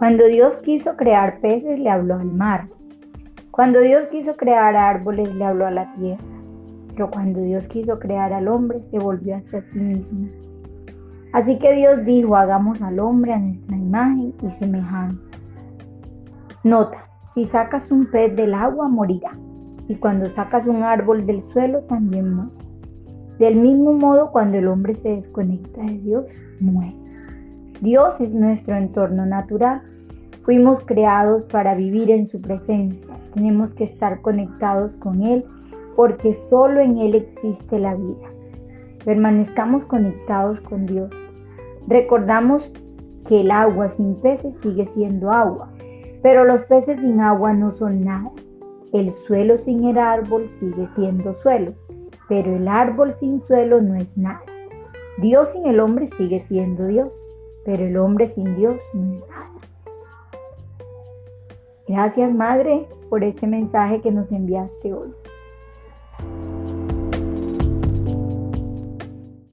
Cuando Dios quiso crear peces, le habló al mar. Cuando Dios quiso crear árboles, le habló a la tierra. Pero cuando Dios quiso crear al hombre, se volvió hacia sí mismo. Así que Dios dijo, hagamos al hombre a nuestra imagen y semejanza. Nota, si sacas un pez del agua, morirá. Y cuando sacas un árbol del suelo, también muere. Del mismo modo, cuando el hombre se desconecta de Dios, muere. Dios es nuestro entorno natural. Fuimos creados para vivir en su presencia. Tenemos que estar conectados con Él porque solo en Él existe la vida. Permanezcamos conectados con Dios. Recordamos que el agua sin peces sigue siendo agua, pero los peces sin agua no son nada. El suelo sin el árbol sigue siendo suelo, pero el árbol sin suelo no es nada. Dios sin el hombre sigue siendo Dios, pero el hombre sin Dios no es nada. Gracias Madre por este mensaje que nos enviaste hoy.